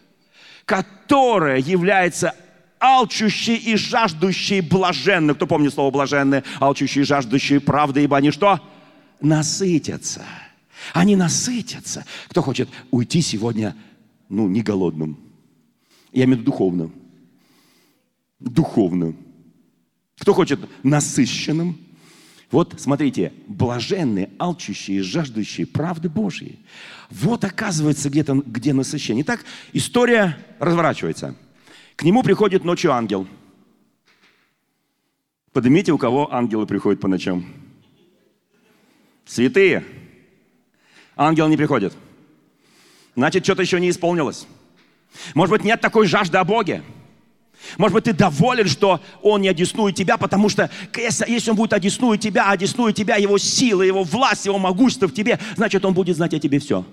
которая является алчущей и жаждущей блаженны. Кто помнит слово блаженные? Алчущие и жаждущие правды, ибо они что? Насытятся. Они насытятся. Кто хочет уйти сегодня, ну, не голодным? Я имею в виду духовно. Духовно. Кто хочет насыщенным? Вот смотрите, блаженные, алчущие, жаждущие правды Божьей. Вот оказывается где-то, где насыщение. Итак, история разворачивается. К нему приходит ночью ангел. Поднимите, у кого ангелы приходят по ночам. Святые. Ангел не приходит. Значит, что-то еще не исполнилось. Может быть, нет такой жажды о Боге. Может быть, ты доволен, что Он не одеснует тебя, потому что если Он будет одеснует тебя, одеснует тебя Его сила, Его власть, Его могущество в тебе, значит, Он будет знать о тебе все.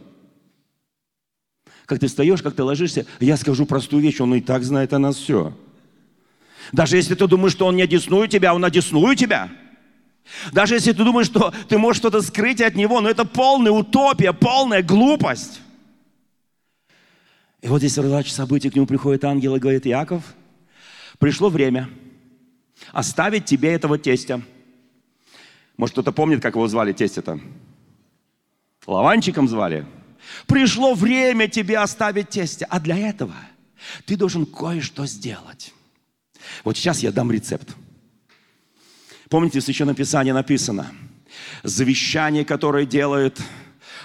Как ты встаешь, как ты ложишься, я скажу простую вещь, Он и так знает о нас все. Даже если ты думаешь, что Он не одеснует тебя, Он одеснует тебя. Даже если ты думаешь, что ты можешь что-то скрыть от Него, но это полная утопия, полная глупость. И вот здесь разворачивается событие, к нему приходит ангел и говорит, Яков – Пришло время оставить тебе этого тестя. Может, кто-то помнит, как его звали тестя-то? Лаванчиком звали. Пришло время тебе оставить тестя. А для этого ты должен кое-что сделать. Вот сейчас я дам рецепт. Помните, в Священном Писании написано, завещание, которое делают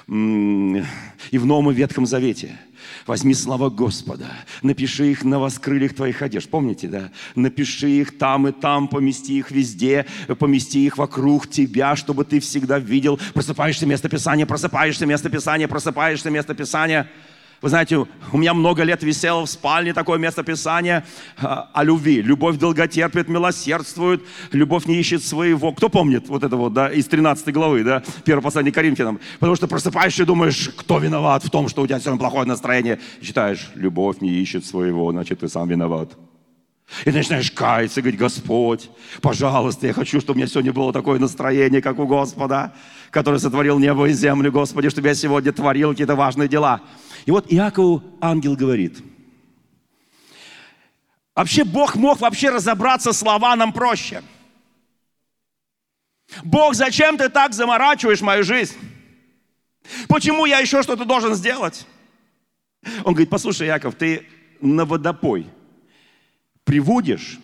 и в Новом и Ветхом Завете – Возьми слова Господа, напиши их на воскрыльях твоих одежд. Помните, да? Напиши их там и там, помести их везде, помести их вокруг тебя, чтобы ты всегда видел. Просыпаешься место Писания, просыпаешься место Писания, просыпаешься место Писания – вы знаете, у меня много лет висело в спальне такое место Писания а, о любви. Любовь долготерпит, милосердствует, любовь не ищет своего. Кто помнит вот это вот, да, из 13 главы, да, первое послание Коринфянам? Потому что просыпаешься и думаешь, кто виноват в том, что у тебя сегодня плохое настроение. И читаешь, любовь не ищет своего, значит, ты сам виноват. И ты начинаешь каяться говорить, Господь, пожалуйста, я хочу, чтобы у меня сегодня было такое настроение, как у Господа, который сотворил небо и землю, Господи, чтобы я сегодня творил какие-то важные дела. И вот Иакову ангел говорит, Вообще Бог мог вообще разобраться, слова нам проще. Бог, зачем ты так заморачиваешь мою жизнь? Почему я еще что-то должен сделать? Он говорит, послушай, Яков, ты на водопой приводишь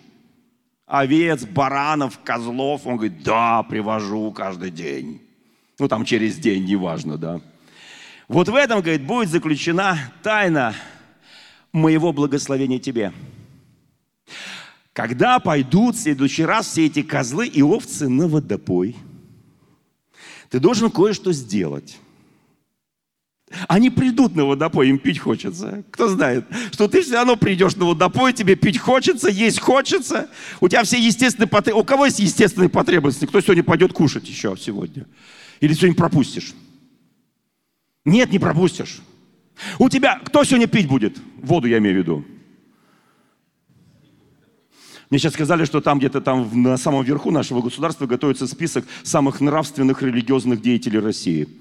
овец, баранов, козлов? Он говорит, да, привожу каждый день. Ну, там через день, неважно, да. Вот в этом, говорит, будет заключена тайна моего благословения тебе. Когда пойдут в следующий раз все эти козлы и овцы на водопой, ты должен кое-что сделать. Они придут на водопой, им пить хочется. Кто знает, что ты все равно придешь на водопой, тебе пить хочется, есть хочется. У тебя все естественные потребности. У кого есть естественные потребности? Кто сегодня пойдет кушать еще сегодня? Или сегодня пропустишь? Нет, не пропустишь. У тебя, кто сегодня пить будет? Воду я имею в виду. Мне сейчас сказали, что там где-то там на самом верху нашего государства готовится список самых нравственных религиозных деятелей России –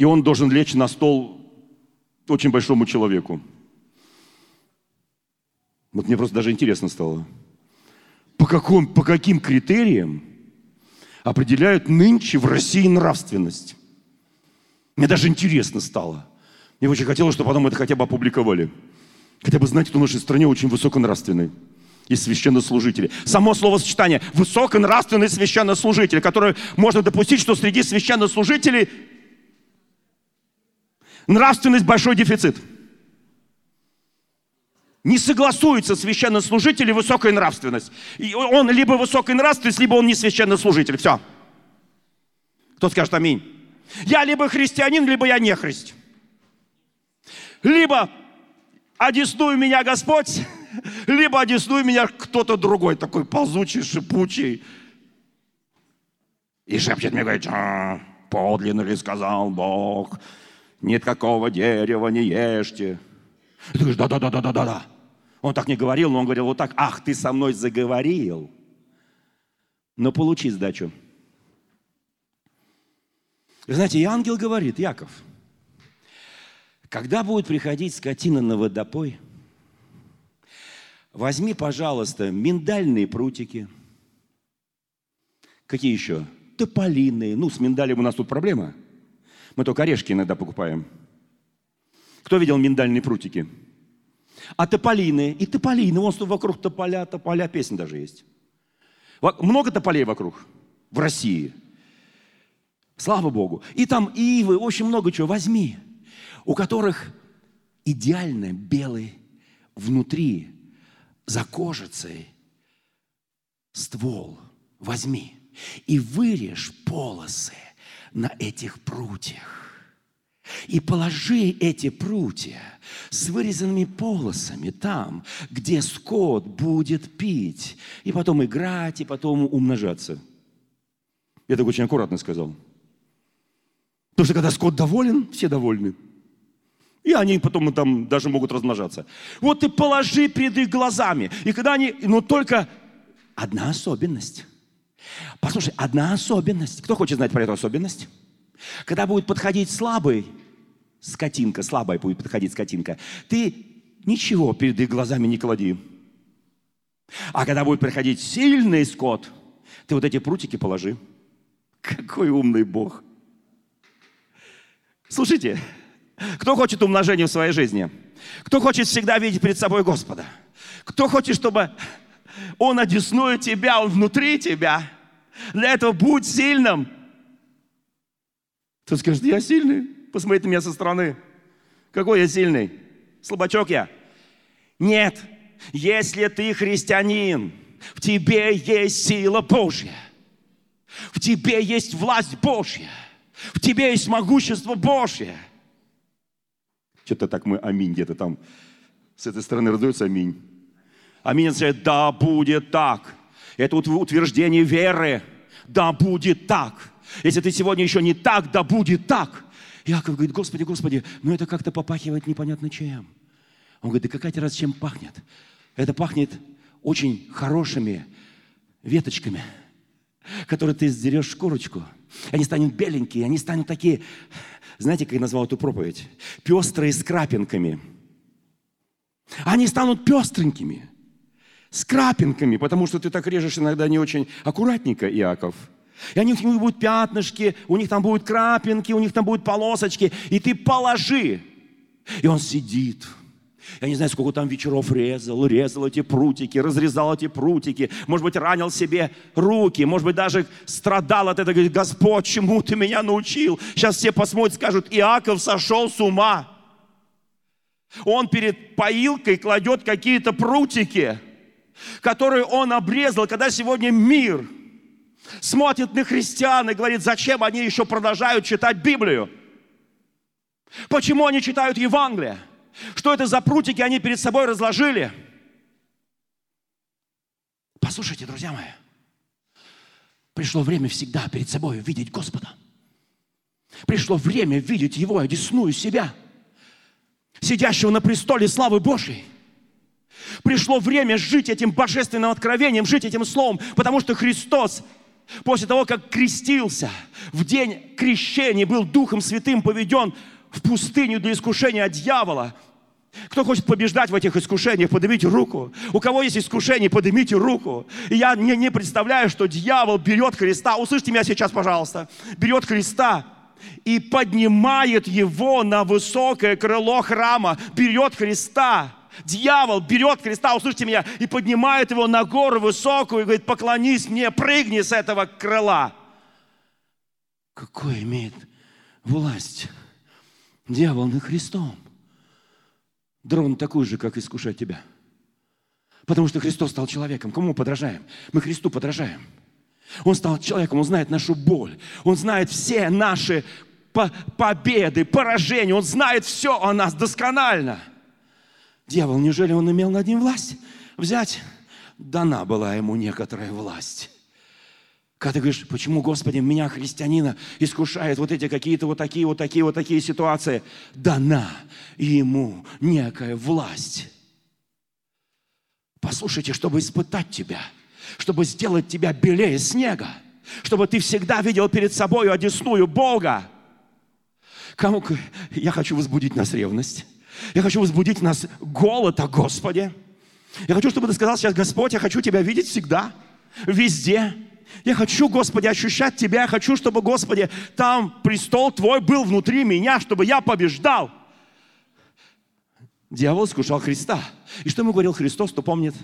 и он должен лечь на стол очень большому человеку. Вот мне просто даже интересно стало. По, каком, по каким критериям определяют нынче в России нравственность? Мне даже интересно стало. Мне очень хотелось, чтобы потом это хотя бы опубликовали. Хотя бы знать, кто в нашей стране очень высоконравственный и священнослужители. Само словосочетание «высоконравственный священнослужитель», которое можно допустить, что среди священнослужителей Нравственность – большой дефицит. Не согласуется священнослужитель и высокая нравственность. И он либо высокая нравственность, либо он не священнослужитель. Все. Кто скажет аминь? Я либо христианин, либо я не христ. Либо одесную меня Господь, либо одесную меня кто-то другой, такой ползучий, шипучий. И шепчет мне, говорит, а, подлинно ли сказал Бог, нет какого дерева не ешьте. И ты говоришь, да-да-да-да-да-да. Он так не говорил, но он говорил вот так, ах, ты со мной заговорил. Но получи сдачу. Вы знаете, и ангел говорит, Яков, когда будет приходить скотина на водопой, возьми, пожалуйста, миндальные прутики. Какие еще? Тополиные. Ну, с миндалем у нас тут проблема – мы только орешки иногда покупаем. Кто видел миндальные прутики? А тополины, и тополины, вон вокруг тополя, тополя, песня даже есть. Много тополей вокруг в России. Слава Богу. И там ивы, очень много чего. Возьми, у которых идеально белый внутри, за кожицей ствол. Возьми и вырежь полосы – на этих прутьях. И положи эти прутья с вырезанными полосами там, где скот будет пить, и потом играть, и потом умножаться. Я так очень аккуратно сказал. Потому что когда скот доволен, все довольны. И они потом там даже могут размножаться. Вот ты положи перед их глазами. И когда они, но только одна особенность. Послушай, одна особенность. Кто хочет знать про эту особенность? Когда будет подходить слабый скотинка, слабая будет подходить скотинка, ты ничего перед их глазами не клади. А когда будет приходить сильный скот, ты вот эти прутики положи. Какой умный Бог. Слушайте, кто хочет умножения в своей жизни? Кто хочет всегда видеть перед собой Господа? Кто хочет, чтобы Он одесную тебя, Он внутри тебя? Для этого будь сильным. Ты скажет, я сильный. Посмотрите на меня со стороны. Какой я сильный? Слабачок я? Нет. Если ты христианин, в тебе есть сила Божья. В тебе есть власть Божья. В тебе есть могущество Божье. Что-то так мы аминь где-то там. С этой стороны раздается аминь. Аминь означает, да, будет так. Это утверждение веры. Да, будет так. Если ты сегодня еще не так, да будет так. Яков говорит, Господи, Господи, ну это как-то попахивает непонятно чем. Он говорит, да какая тебе раз чем пахнет? Это пахнет очень хорошими веточками, которые ты сдерешь шкурочку. Они станут беленькие, они станут такие, знаете, как я назвал эту проповедь? Пестрые с крапинками. Они станут пестренькими. с крапинками, потому что ты так режешь иногда не очень аккуратненько, Иаков. И они, у них будут пятнышки, у них там будут крапинки, у них там будут полосочки, и ты положи. И он сидит, я не знаю, сколько там вечеров резал, резал эти прутики, разрезал эти прутики. Может быть, ранил себе руки, может быть, даже страдал от этого. Говорит, Господь, чему ты меня научил? Сейчас все посмотрят, скажут, Иаков сошел с ума. Он перед поилкой кладет какие-то прутики, которые он обрезал, когда сегодня мир смотрит на христиан и говорит, зачем они еще продолжают читать Библию? Почему они читают Евангелие? Что это за прутики они перед собой разложили? Послушайте, друзья мои, пришло время всегда перед собой видеть Господа. Пришло время видеть Его, одесную себя, сидящего на престоле славы Божьей. Пришло время жить этим божественным откровением, жить этим словом, потому что Христос после того, как крестился, в день крещения был Духом Святым поведен в пустыню для искушения от дьявола. Кто хочет побеждать в этих искушениях, поднимите руку. У кого есть искушение, поднимите руку. И я не, не представляю, что дьявол берет Христа, услышьте меня сейчас, пожалуйста, берет Христа и поднимает его на высокое крыло храма, берет Христа. Дьявол берет Христа, услышьте меня, и поднимает его на гору высокую и говорит, поклонись мне, прыгни с этого крыла. Какой имеет власть Дьявол над Христом. Дрон такой же, как искушать тебя. Потому что Христос стал человеком. Кому подражаем? Мы Христу подражаем. Он стал человеком, Он знает нашу боль. Он знает все наши победы, поражения. Он знает все о нас досконально. Дьявол, неужели он имел над ним власть? Взять? Дана была ему некоторая власть. Когда ты говоришь, почему, Господи, меня, христианина, искушает вот эти какие-то вот такие, вот такие, вот такие ситуации, дана ему некая власть. Послушайте, чтобы испытать тебя, чтобы сделать тебя белее снега, чтобы ты всегда видел перед собой одесную Бога. Кому я хочу возбудить нас ревность. Я хочу возбудить нас голод о Господе. Я хочу, чтобы ты сказал сейчас, Господь, я хочу тебя видеть всегда, везде. Я хочу, Господи, ощущать Тебя. Я хочу, чтобы, Господи, там престол Твой был внутри меня, чтобы я побеждал. Дьявол искушал Христа. И что ему говорил Христос, кто помнит?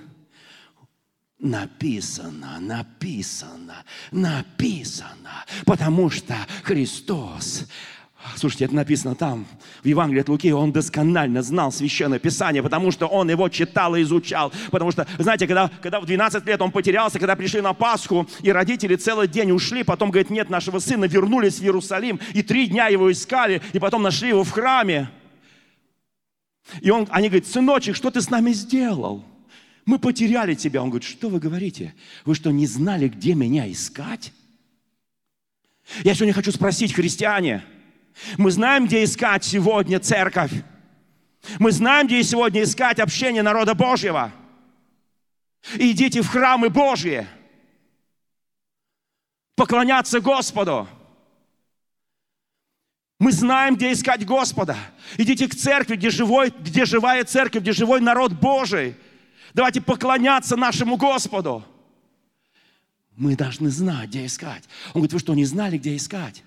Написано, написано, написано. Потому что Христос Слушайте, это написано там, в Евангелии от Луки, он досконально знал Священное Писание, потому что он его читал и изучал. Потому что, знаете, когда, когда в 12 лет он потерялся, когда пришли на Пасху, и родители целый день ушли, потом, говорит, нет нашего сына, вернулись в Иерусалим, и три дня его искали, и потом нашли его в храме. И он, они говорят, сыночек, что ты с нами сделал? Мы потеряли тебя. Он говорит, что вы говорите? Вы что, не знали, где меня искать? Я сегодня хочу спросить, христиане – мы знаем, где искать сегодня церковь. Мы знаем, где сегодня искать общение народа Божьего. Идите в храмы Божьи. Поклоняться Господу. Мы знаем, где искать Господа. Идите к церкви, где, живой, где живая церковь, где живой народ Божий. Давайте поклоняться нашему Господу. Мы должны знать, где искать. Он говорит, вы что, не знали, где искать?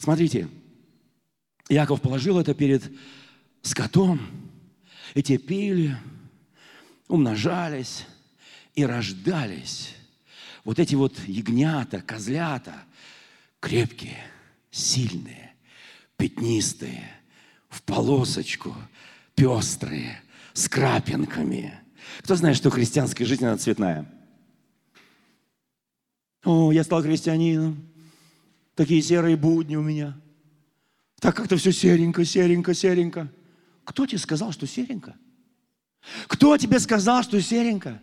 Смотрите, Яков положил это перед скотом, и те пили, умножались и рождались. Вот эти вот ягнята, козлята, крепкие, сильные, пятнистые, в полосочку, пестрые, с крапинками. Кто знает, что христианская жизнь, она цветная? О, я стал христианином. Такие серые будни у меня. Так как-то все серенько, серенько, серенько. Кто тебе сказал, что серенько? Кто тебе сказал, что серенько?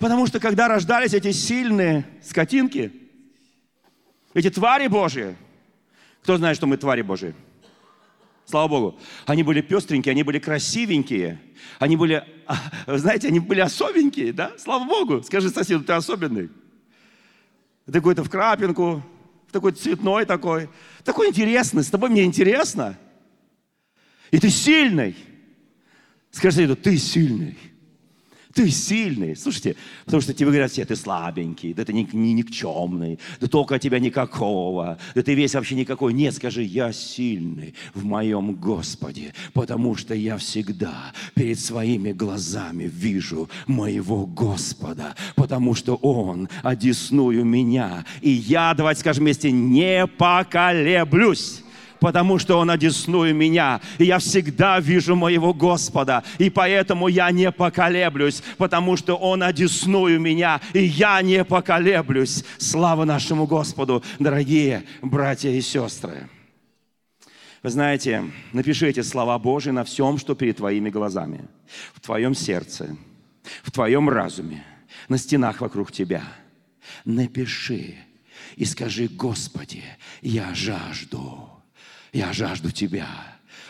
Потому что когда рождались эти сильные скотинки, эти твари Божьи, кто знает, что мы твари Божьи? Слава Богу. Они были пестренькие, они были красивенькие. Они были, знаете, они были особенькие, да? Слава Богу. Скажи соседу, ты особенный. Ты какой-то в крапинку, такой цветной такой, такой интересный, с тобой мне интересно. И ты сильный. Скажи ты сильный. Ты сильный. Слушайте, потому что тебе говорят все, ты слабенький, да ты не, не, никчемный, да только тебя никакого, да ты весь вообще никакой. Нет, скажи, я сильный в моем Господе, потому что я всегда перед своими глазами вижу моего Господа, потому что Он одесную меня. И я, давайте скажем вместе, не поколеблюсь потому что Он одесную меня. И я всегда вижу моего Господа. И поэтому я не поколеблюсь, потому что Он одесную меня. И я не поколеблюсь. Слава нашему Господу, дорогие братья и сестры. Вы знаете, напиши эти слова Божьи на всем, что перед твоими глазами. В твоем сердце, в твоем разуме, на стенах вокруг тебя. Напиши и скажи, Господи, я жажду я жажду Тебя.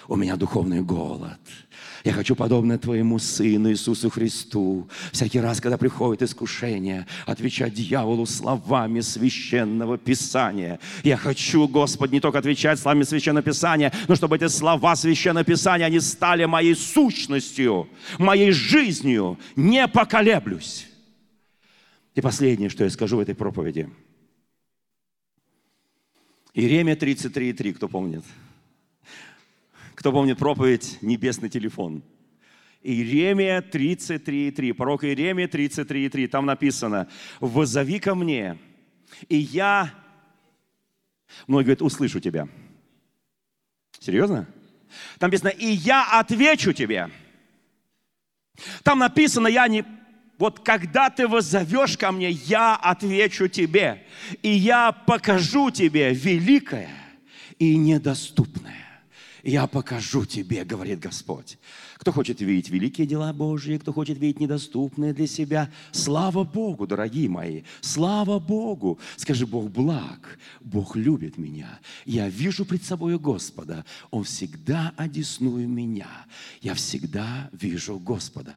У меня духовный голод. Я хочу, подобно Твоему Сыну Иисусу Христу, всякий раз, когда приходит искушение, отвечать дьяволу словами священного Писания. Я хочу, Господь, не только отвечать словами священного Писания, но чтобы эти слова священного Писания, они стали моей сущностью, моей жизнью. Не поколеблюсь. И последнее, что я скажу в этой проповеди – Иеремия 33,3, кто помнит? Кто помнит проповедь «Небесный телефон»? Иеремия 33,3, пророк Иеремия 33,3, там написано, «Возови ко мне, и я...» Многие говорят, «Услышу тебя». Серьезно? Там написано, «И я отвечу тебе». Там написано, я не вот когда ты воззовешь ко мне, я отвечу тебе, и я покажу тебе великое и недоступное. Я покажу тебе, говорит Господь. Кто хочет видеть великие дела Божьи, кто хочет видеть недоступные для себя. Слава Богу, дорогие мои, слава Богу. Скажи, Бог благ, Бог любит меня. Я вижу пред собой Господа, Он всегда одесную меня. Я всегда вижу Господа.